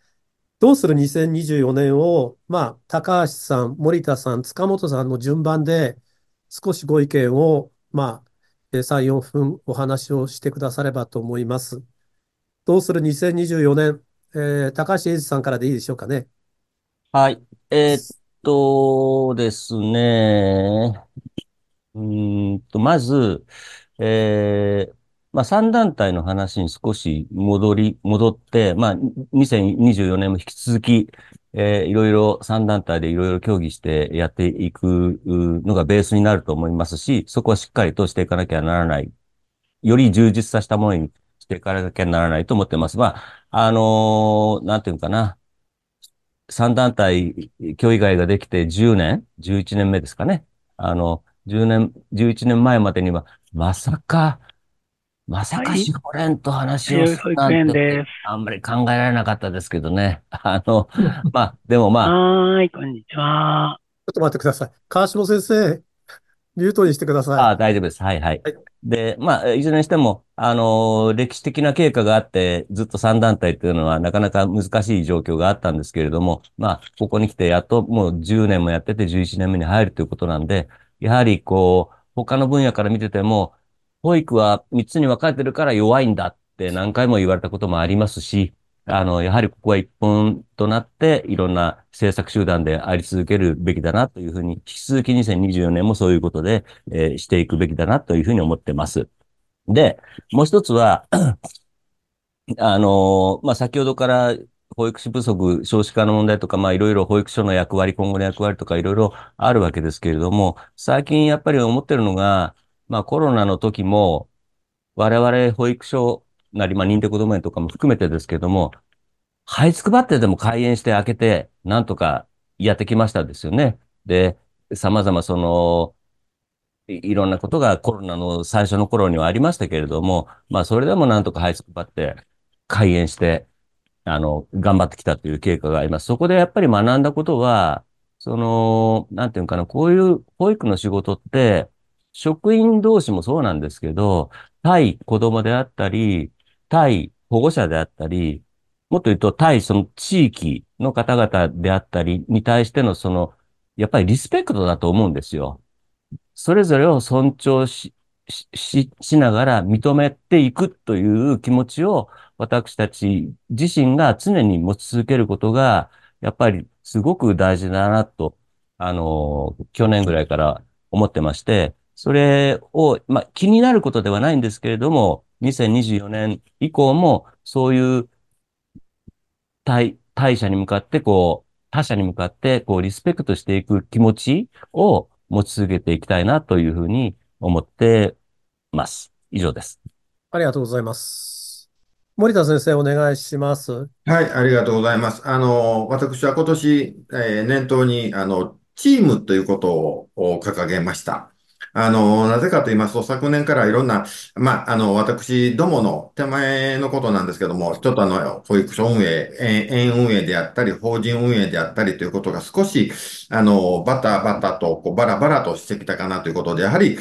[SPEAKER 2] どうする2024年を、まあ、高橋さん、森田さん、塚本さんの順番で少しご意見を、まあ、3、4分お話をしてくださればと思います。どうする？2024年、えー高橋英二さんからでいいでしょうかね。
[SPEAKER 4] はい。えーっとですね。うんと、まず、えーまあ、3団体の話に少し戻り、戻って、まあ、2024年も引き続き、えーいろいろ3団体でいろいろ協議してやっていくのがベースになると思いますし、そこはしっかりとしていかなきゃならない。より充実させたものにしていかなきゃならないと思ってます。まあ、あのーなんていうのかな。3団体協議会ができて10年 ?11 年目ですかね。あの、10年、11年前までには、まさか、まさか
[SPEAKER 6] はい。
[SPEAKER 4] しほれんと話を
[SPEAKER 6] 弥
[SPEAKER 4] するなんて、
[SPEAKER 6] です。
[SPEAKER 4] あんまり考えられなかったですけどね。あの、[laughs] まあ、でもまあ、
[SPEAKER 6] はーい、こんにちは。
[SPEAKER 2] ちょっと待ってください。川下先生、ミュートにしてください。
[SPEAKER 4] ああ、大丈夫です。はいはい。
[SPEAKER 2] はい。
[SPEAKER 4] で、まあ、いずれにしても、あの歴史的な経過があって、ずっと3団体というのはなかなか難しい状況があったんですけれども、まあ、ここに来てやっともう10年もやってて11年目に入るということなんで、やはりこう、他の分野から見てても、保育は3つに分かれてるから弱いんだって何回も言われたこともありますし、あの、やはりここは一本となって、いろんな政策集団であり続けるべきだなというふうに、引き続き2024年もそういうことで、えーしていくべきだなというふうに思ってます。で、もう一つは、[clears throat] あのーまあ、先ほどから保育士不足、少子化の問題とか、まあ、いろいろ保育所の役割、今後の役割とかいろいろあるわけですけれども、最近やっぱり思ってるのが、まあ、コロナの時も、我々保育所なり、まあ、認定こども園とかも含めてですけども、這いつくばってでも開園して開けて、なんとかやってきましたですよね。で、様々その、いろんなことがコロナの最初の頃にはありましたけれ這も、まあそれでもなんとか這いつくばって開園して、あの、頑張ってきたという経過があります。そこでやっぱり学んだことは、その、なんていうかな、こういう保育の仕事って、職員同士もそうなんですけど、対子供であったり、対保護者であったり、もっと言うと対その地域の方々であったりに対してのその、やっぱりリスペクトだと思うんですよ。それぞれを尊重し、し、しながら認めていくという気持ちを私たち自身が常に持ち続けることが、やっぱりすごく大事だなと、あの、去年ぐらいから思ってまして、それを、まあ、気になることではないんですけれども、2024年以降もそういう対、対者に向かって、こう、他者に向かって、こう、リスペクトしていく気持ちを持ち続けていきたいなというふうに思ってます。以上です。
[SPEAKER 2] ありがとうございます。森田先生、お願いします。
[SPEAKER 5] はい、ありがとうございます。あの、私は今年、えー念頭に、あの、チームということをを掲げました。あの、なぜかと言いますと、昨年からいろんな、まあ、あの、私どもの手前のことなんですけども、ちょっとあの、保育所運営、園運営であったり、法人運営であったりということが少し、あの、バタバタと、こう、バラバラとしてきたかなということで、やはり、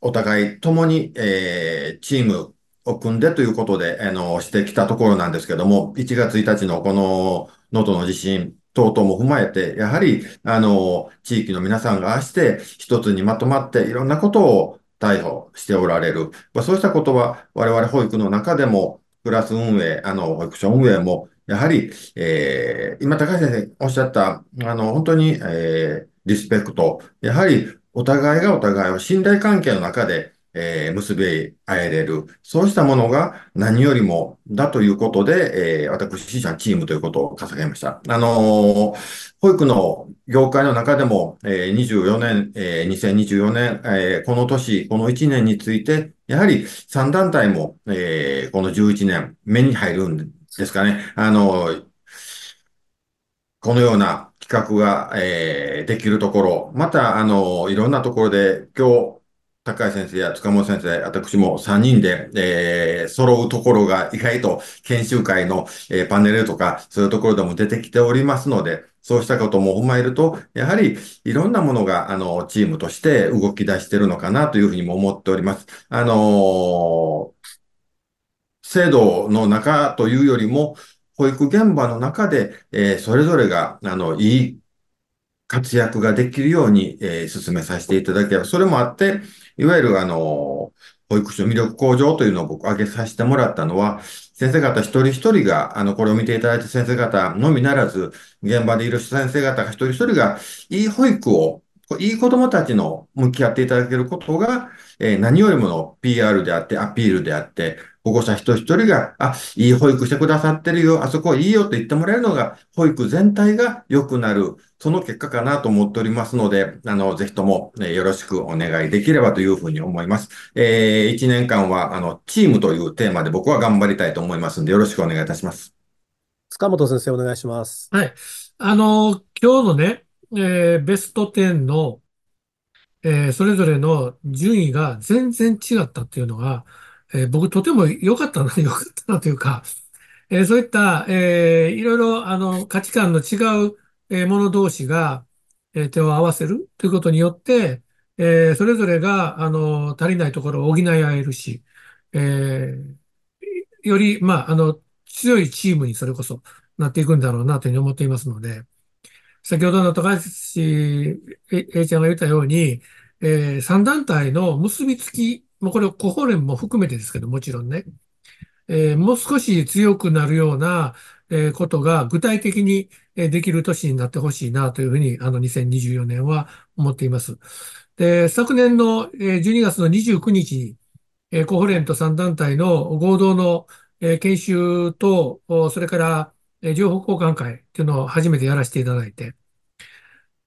[SPEAKER 5] お互い共に、えーチームを組んでということで、あの、してきたところなんですけども、1月1日のこの能登の地震等々も踏まえて、やはり、あの、地域の皆さんがああして一つにまとまっていろんなことを逮捕しておられる。まあそうしたことは我々保育の中でも、クラス運営、あの、保育所運営も、やはり、えー今高橋先生おっしゃった、あの、本当に、えーリスペクト。やはり、お互いがお互いを信頼関係の中で、えー結び合えれる。そうしたものが何よりもだということで、えー私自身はチームということを掲げました。あのー保育の業界の中でも、えー24年、えー2024年、えーこの年、この1年について、やはり3団体も、えーこの11年、目に入るんですかね。あのーこのような企画が、えーできるところ、また、あの、いろんなところで、今日、高橋先生や塚本先生、私も3人で、えー、揃うところが意外と研修会の、えー、パネルとか、そういうところでも出てきておりますので、そうしたことも踏まえると、やはりいろんなものが、あの、チームとして動き出してるのかなというふうにも思っております。あのー、制度の中というよりも、保育現場の中で、えー、それぞれが、あの、いい活躍ができるように、えー、進めさせていただければ、それもあって、いわゆる、あの、保育士の魅力向上というのを僕挙げさせてもらったのは、先生方一人一人が、あの、これを見ていただいた先生方のみならず、現場でいる先生方が一人一人が、いい保育を、いい子供たちの向き合っていただけることが、えー、何よりもの PR であって、アピールであって、保護者一人一人が、あ、いい保育してくださってるよ、あそこいいよと言ってもらえるのが、保育全体が良くなる、その結果かなと思っておりますので、あの、ぜひとも、ね、よろしくお願いできればというふうに思います。えー、1年間は、あの、チームというテーマで僕は頑張りたいと思いますので、よろしくお願いいたします。
[SPEAKER 2] 塚本先生、お願いします。
[SPEAKER 3] はい。あの、今日のね、えー、ベスト10の、えー、それぞれの順位が全然違ったっていうのが、えー、僕とても良かったな、[laughs] 良かったなというか、えー、そういった、えー、いろいろあの価値観の違う、えー、もの同士が、えー、手を合わせるということによって、えー、それぞれがあの足りないところを補い合えるし、えー、より、まあ、あの強いチームにそれこそなっていくんだろうなというふうに思っていますので、先ほどの高橋 A ちゃんが言ったように、えー、3団体の結びつきもうこれ、コホレンも含めてですけど、もちろんね、えー、もう少し強くなるような、え、ことが具体的にできる年になってほしいなというふうに、あの、2024年は思っています。で、昨年の12月の29日に、え、コホレンと3団体の合同の、え、研修と、それから、え、情報交換会っていうのを初めてやらせていただいて、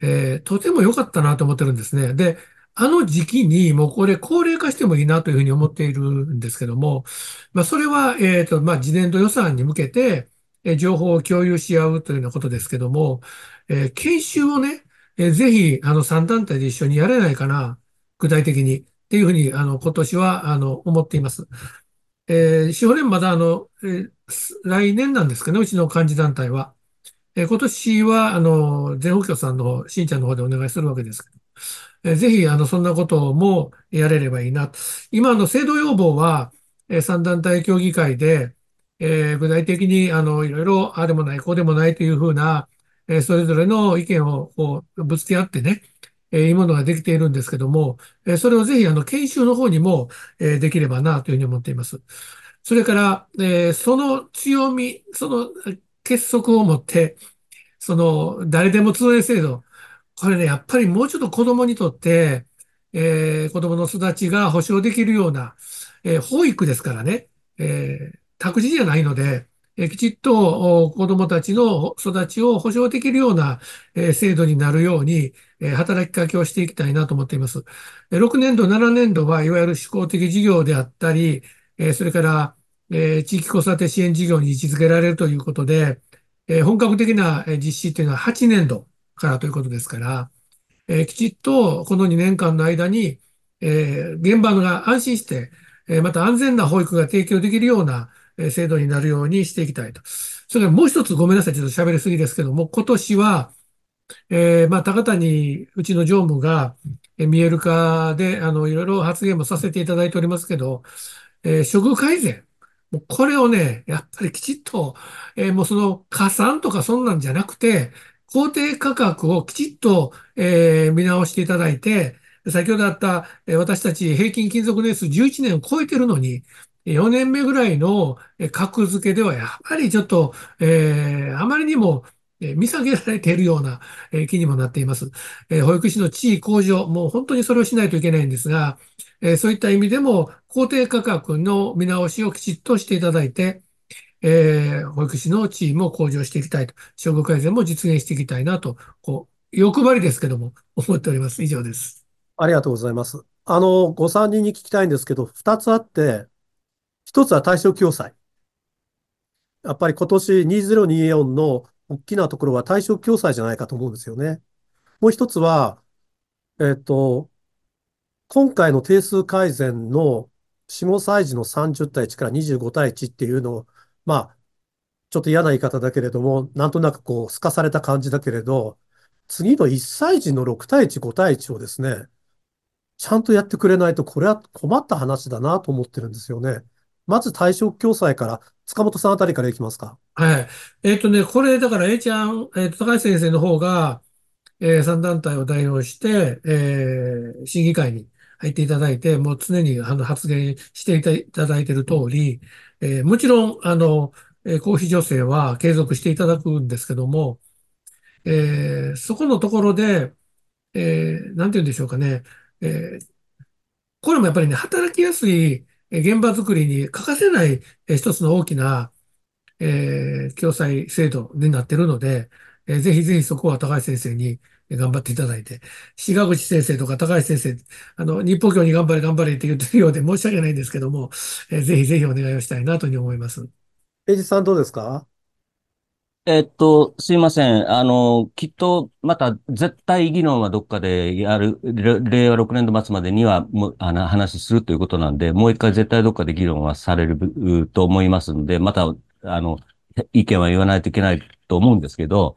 [SPEAKER 3] えー、とても良かったなと思ってるんですね。で、あの時期にもうこれ高齢化してもいいなというふうに思っているんですけども、まあ、それは、えっと、まあ、次年度予算に向けて、え情報を共有し合うというようなことですけども、え、研修をね、え、ぜひ、あの、3団体で一緒にやれないかな、具体的に。っていうふうに、あの、今年は、あの、思っています。えー、司法連まだ、あの、えー、来年なんですかね、うちの幹事団体は。えー、今年は、あの、全保協さんの、しんちゃんの方でお願いするわけですけど、えぜひ、あの、そんなこともやれればいいな。今の制度要望は、え3団体協議会で、えー、具体的に、あの、いろいろ、ああでもない、こうでもないというふうな、えー、それぞれの意見を、こう、ぶつけ合ってね、えー、いいものができているんですけども、えそれをぜひ、あの、研修の方にも、えできればな、というふうに思っています。それから、えその強み、その結束を持って、その、誰でも通園制度、これね、やっぱりもうちょっと子供にとって、えー、子供の育ちが保障できるような、えー、保育ですからね、えー、託児じゃないので、え、きちっと子供たちの育ちを保障できるような、え、制度になるように、え、働きかけをしていきたいなと思っています。6年度、7年度はいわゆる思考的事業であったり、え、それから、え、地域子育て支援事業に位置づけられるということで、え、本格的な実施というのは8年度、からということですから、え、きちっとこの2年間の間に、え、現場が安心して、え、また安全な保育が提供できるような、制度になるようにしていきたいと。それからもう一つごめんなさい、ちょっと喋りすぎですけども、今年は、えー、まあ、高谷、うちの常務が、え、見える化で、あの、いろいろ発言もさせていただいておりますけど、えー、処遇改善。もうこれをね、やっぱりきちっと、えー、もうその加算とかそんなんじゃなくて、公定価格をきちっと、え、見直していただいて、先ほどあった、え、私たち平均勤続年数11年を超えてるのに、4年目ぐらいの格付けではやっぱりちょっと、えー、あまりにも見下げられているような気にもなっています。保育士の地位向上、もう本当にそれをしないといけないんですが、そういった意味でも公定価格の見直しをきちっとしていただいて、えー、保育士のチームを向上していきたいと、処遇改善も実現していきたいなと、こう、欲張りですけども、思っております。以上です。
[SPEAKER 2] ありがとうございます。あの、ご参人に聞きたいんですけど、二つあって、一つは対象共済。やっぱり今年2024の大きなところは対象共済じゃないかと思うんですよね。もう一つは、えっと、今回の定数改善の4、5歳児の30対1から25対1っていうのを、まあ、ちょっと嫌な言い方だけれども、なんとなくこう、透かされた感じだけれど、次の1歳児の6対1、5対1をですね、ちゃんとやってくれないと、これは困った話だなと思ってるんですよね。まず対象共済から、塚本さんあたりからいきますか。
[SPEAKER 3] はい。えっとね、これ、だから A ちゃん、えっと、高橋先生の方が、えー、3団体を代表して、えー、審議会に入っていただいて、もう常にあの発言していただいている通り、えー、もちろん、あの、えー、公費助成は継続していただくんですけども、えー、そこのところで、えー、なんて言うんでしょうかね、えー、これもやっぱりね、働きやすい現場づくりに欠かせない一つの大きな、えー、共済制度になっているので、えー、ぜひぜひそこは高橋先生に頑張っていただいて、志賀口先生とか高橋先生、あの、日報教に頑張れ頑張れって言ってるようで申し訳ないんですけども、えー、ぜひぜひお願いをしたいなというふうに思います。
[SPEAKER 2] エイジさんどうですか？
[SPEAKER 4] えっと、すいません。あの、きっと、また、絶対議論はどっかでやる、令和6年度末までには、もあの、話するということなんで、もう一回絶対どっかで議論はされると思いますので、また、あの、意見は言わないといけないと思うんですけど、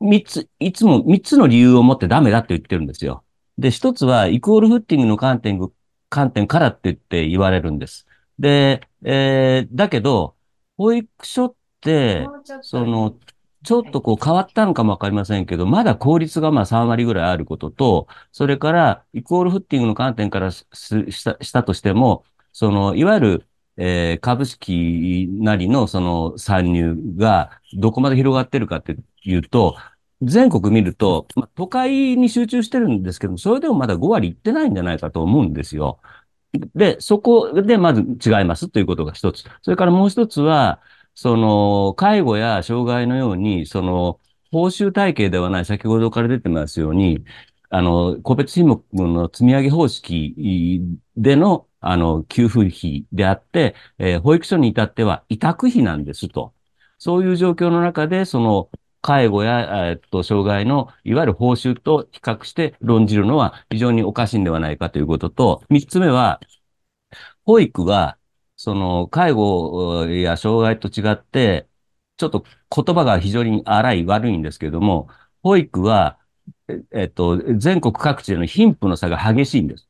[SPEAKER 4] 三つ、いつも三つの理由を持ってダメだって言ってるんですよ。で、一つは、イコールフッティングの観点、観点からって言って言われるんです。で、えー、だけど、保育所って、その、ちょっとこう変わったのかもわかりませんけど、まだ効率がまあ3割ぐらいあることと、それからイコールフッティングの観点からしたしたとしても、その、いわゆる、えー、株式なりのその参入がどこまで広がってるかっていうと、全国見ると、まあ、都会に集中してるんですけど、それでもまだ5割いってないんじゃないかと思うんですよ。で、そこでまず違いますということが一つ。それからもう一つは、その、介護や障害のように、その、報酬体系ではない、先ほどから出てますように、あの、個別品目の積み上げ方式での、あの、給付費であって、えー、保育所に至っては委託費なんですと。そういう状況の中で、その、介護や、えっと、障害の、いわゆる報酬と比較して論じるのは非常におかしいんではないかということと、三つ目は、保育は、その、介護や障害と違って、ちょっと言葉が非常に荒い、悪いんですけども、保育は、えっと、全国各地での貧富の差が激しいんです。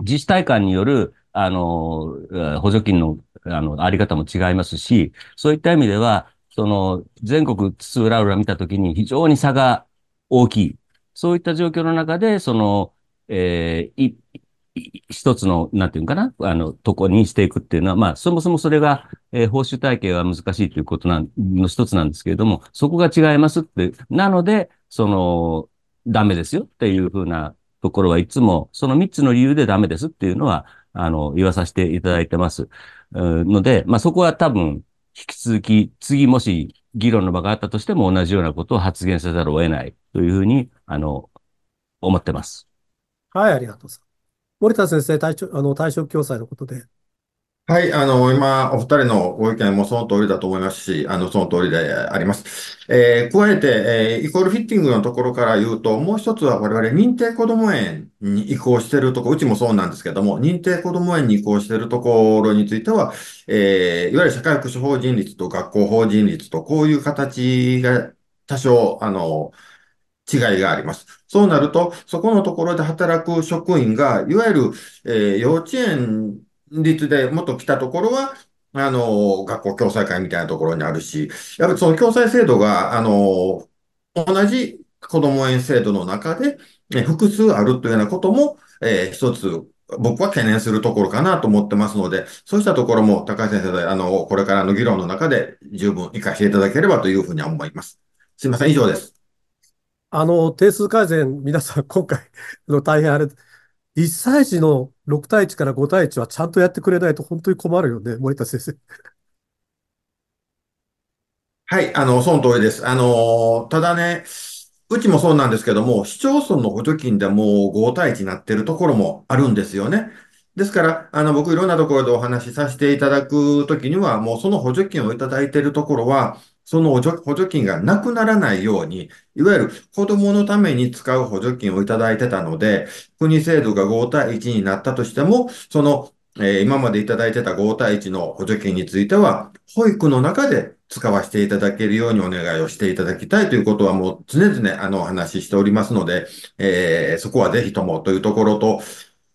[SPEAKER 4] 自治体間による、あの、補助金の、あの、あり方も違いますし、そういった意味では、その、全国津々浦々見たときに非常に差が大きい。そういった状況の中で、その、えー、一つの、なんていうかな、あの、とこにしていくっていうのは、まあ、そもそもそれが、えー、報酬体系は難しいということなん、の一つなんですけれども、そこが違いますって、なので、その、ダメですよっていうふうなところはいつも、その三つの理由でダメですっていうのは、あの、言わさせていただいてます。ので、まあ、そこは多分、引き続き、次もし議論の場があったとしても同じようなことを発言せざるを得ないというふうに、あの、思ってます。
[SPEAKER 2] はい、ありがとうございます。森田先生、対象、あの、対象共済のことで。
[SPEAKER 5] はい、あの、今、お二人のご意見もその通りだと思いますし、あの、その通りであります。えー、加えて、えー、イコールフィッティングのところから言うと、もう一つは我々認定こども園に移行しているところ、うちもそうなんですけども、認定こども園に移行しているところについては、えー、いわゆる社会福祉法人率と学校法人率と、こういう形が多少、あの、違いがあります。そうなると、そこのところで働く職員が、いわゆる、えー、幼稚園率でもっと来たところは、あの、学校共済会みたいなところにあるし、やっぱりその共済制度が、あの、同じ子ども園制度の中で、ね、複数あるというようなことも、えー、一つ、僕は懸念するところかなと思ってますので、そうしたところも高橋先生、あの、これからの議論の中で十分活かしていただければというふうに思います。すいません、以上です。
[SPEAKER 2] あの、定数改善、皆さん [laughs] 今回の大変あれ、1歳児の6対1から5対1はちゃんとやってくれないと本当に困るよね、森田先生。[laughs]
[SPEAKER 5] はい、あの、その通りです。あの、ただね、うちもそうなんですけども、市町村の補助金でもう5対1になってるところもあるんですよね。ですから、あの、僕いろんなところでお話しさせていただくときには、もうその補助金をいただいているところは、その補助金がなくならないように、いわゆる子供のために使う補助金をいただいてたので、国制度が5対1になったとしても、その、えー今までいただいてた5対1の補助金については、保育の中で使わせていただけるようにお願いをしていただきたいということはもう常々あのお話ししておりますので、えーそこはぜひともというところと、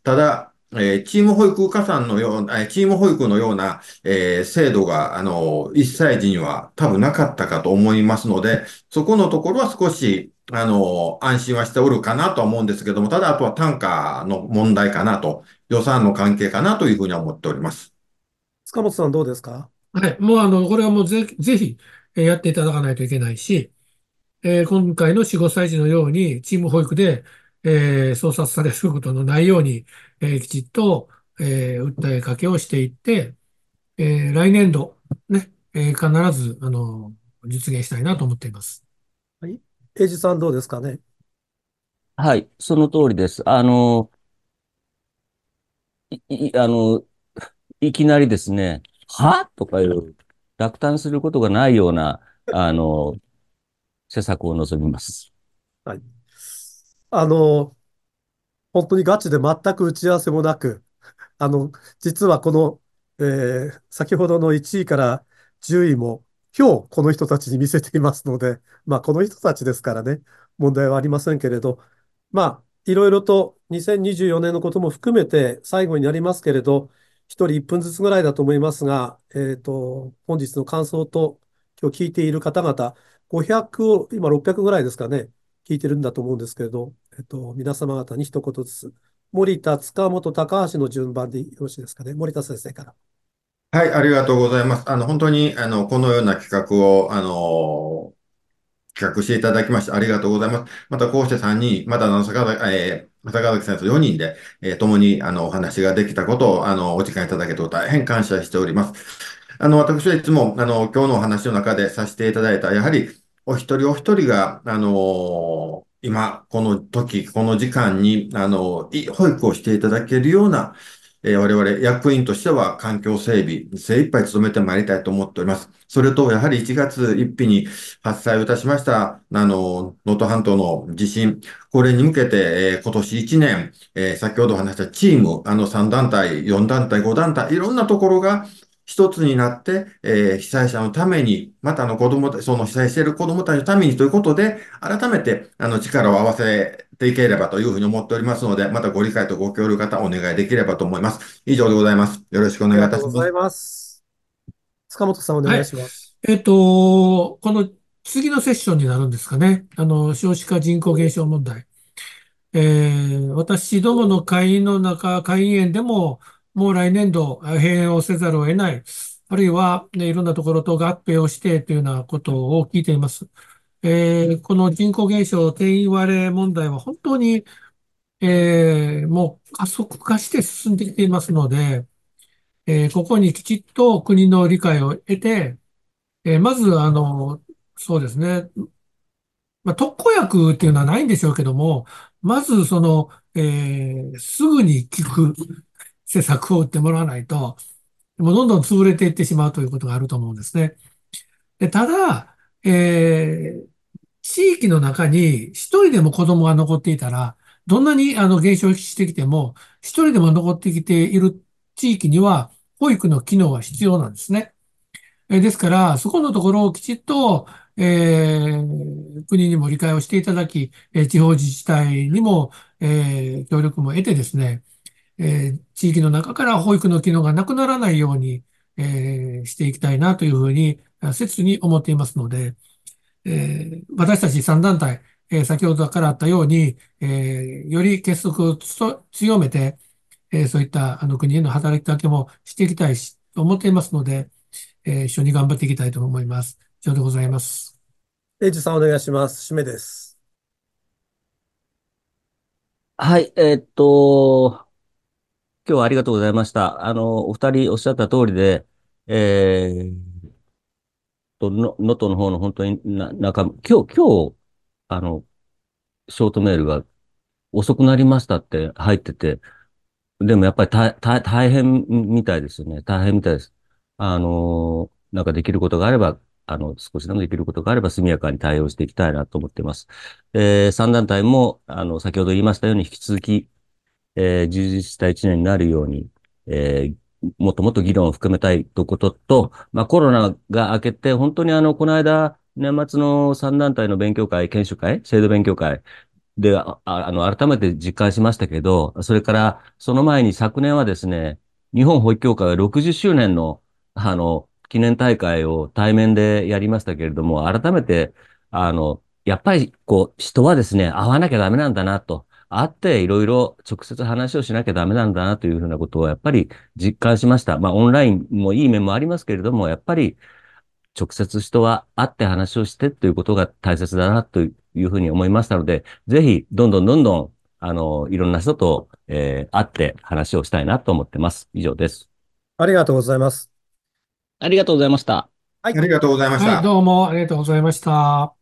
[SPEAKER 5] ただ、えーチーム保育加算のような、えーチーム保育のような、えー制度が、あの、1歳児には多分なかったかと思いますので、そこのところは少し、あの、安心はしておるかなとは思うんですけども、ただあとは単価の問題かなと、予算の関係かなというふうには思っております。
[SPEAKER 2] 塚本さんどうですか？
[SPEAKER 3] はい。もうあの、これはもうぜ、ぜひ、えーやっていただかないといけないし、えー今回の4、5歳児のように、チーム保育で、えー操作されることのないように、えーきちっと、えー訴えかけをしていって、えー来年度、ね、えー必ず、あの、実現したいなと思っています。
[SPEAKER 2] エイジさんどうですかね？
[SPEAKER 4] はい、その通りです。あの、い、いあの、いきなりですね、はとかいう落胆することがないような、あの、施策を望みます。
[SPEAKER 2] はい。あの、本当にガチで全く打ち合わせもなく、あの、実はこの、えー先ほどの1位から10位も今日この人たちに見せていますので、まあこの人たちですからね、問題はありませんけれど、まあいろいろと2024年のことも含めて最後になりますけれど、一人1分ずつぐらいだと思いますが、えっと、本日の感想と今日聞いている方々、500を、今600ぐらいですかね、聞いてるんだと思うんですけれど、えっと、皆様方に一言ずつ、森田、塚本、高橋の順番でよろしいですかね？森田先生から。
[SPEAKER 5] はい、ありがとうございます。あの、本当に、あの、このような企画を、あの、企画していただきましてありがとうございます。またこうして3人、またあの、坂崎、えー、坂崎先生4人で、えー共に、あの、お話ができたことを、あの、お時間いただけて大変感謝しております。あの、私はいつも、あの、今日のお話の中でさせていただいた、やはり、お一人お一人が、あの今、この時、この時間に、あの、保育をしていただけるような、えー我々役員としては環境整備、精一杯努めてまいりたいと思っております。それと、やはり1月1日に発災をいたしました、あの、能登半島の地震、これに向けて、えー今年1年、えー先ほど話したチーム、あの3団体、4団体、5団体、いろんなところが一つになって、えー被災者のために、またあの子供た、その被災している子供たちのためにということで、改めて、あの、力を合わせていければというふうに思っておりますので、またご理解とご協力方お願いできればと思います。以上でございます。よろしくお
[SPEAKER 2] あり
[SPEAKER 5] 願いいたします
[SPEAKER 2] がとうござい。ます。塚本さんお願いします。
[SPEAKER 3] えっと、この次のセッションになるんですかね。あの、少子化人口減少問題。えー私どもの会員の中、会員園でも、もう来年度、閉園をせざるを得ない。あるいは、ね、いろんなところと合併をしてというようなことを聞いています。えーこの人口減少、定員割れ問題は本当に、えーもう加速化して進んできていますので、えーここにきちっと国の理解を得て、えーまず、あの、そうですね。まあ、特効薬っていうのはないんでしょうけども、まず、その、えーすぐに効く施策を打ってもらわないと、もうどんどん潰れていってしまうということがあると思うんですね。で、ただ、えー地域の中に一人でも子供が残っていたら、どんなにあの減少してきても、一人でも残ってきている地域には、保育の機能は必要なんですね。えですから、そこのところをきちっと、えー国にも理解をしていただき、えー地方自治体にも、えー協力も得てですね、えー地域の中から保育の機能がなくならないように、えーしていきたいなというふうに、あ切に思っていますので、えー私たち3団体、えー先ほどからあったように、えーより結束をつと強めて、えーそういったあの国への働きかけもしていきたいし、と思っていますので、えー一緒に頑張っていきたいと思います。以上でございます。
[SPEAKER 2] エイジさんお願いします。締めです。
[SPEAKER 4] はい、えーっと、今日はありがとうございました。あの、お二人おっしゃった通りで、えーと、の、能登の方の本当にな、なんか、今日、今日、あの、ショートメールが遅くなりましたって入ってて、でもやっぱり大、大、大変みたいですよね。大変みたいです。あの、なんかできることがあればあの、少しでもできることがあれば速やかに対応していきたいなと思っています。えー、3団体も、あの、先ほど言いましたように引き続き、えー、充実した1年になるように、えー、もっともっと議論を含めたいということと、まあコロナが明けて、本当にあの、この間、年末の3団体の勉強会、研修会、制度勉強会で、ああの、改めて実感しましたけど、それから、その前に昨年はですね、日本保育協会が60周年の、あの、記念大会を対面でやりましたけれども、改めて、あの、やっぱり、こう、人はですね、会わなきゃダメなんだなと。会っていろいろ直接話をしなきゃダメなんだなというふうなことをやっぱり実感しました。まあオンラインもいい面もありますけれども、やっぱり直接人は会って話をしてということが大切だなというふうに思いましたので、ぜひどんどんどんどんあの、いろんな人と、えー、会って話をしたいなと思ってます。以上です。
[SPEAKER 2] ありがとうございます。
[SPEAKER 4] ありがとうございました。
[SPEAKER 5] はい。ありがとうございました。
[SPEAKER 3] はい、どうもありがとうございました。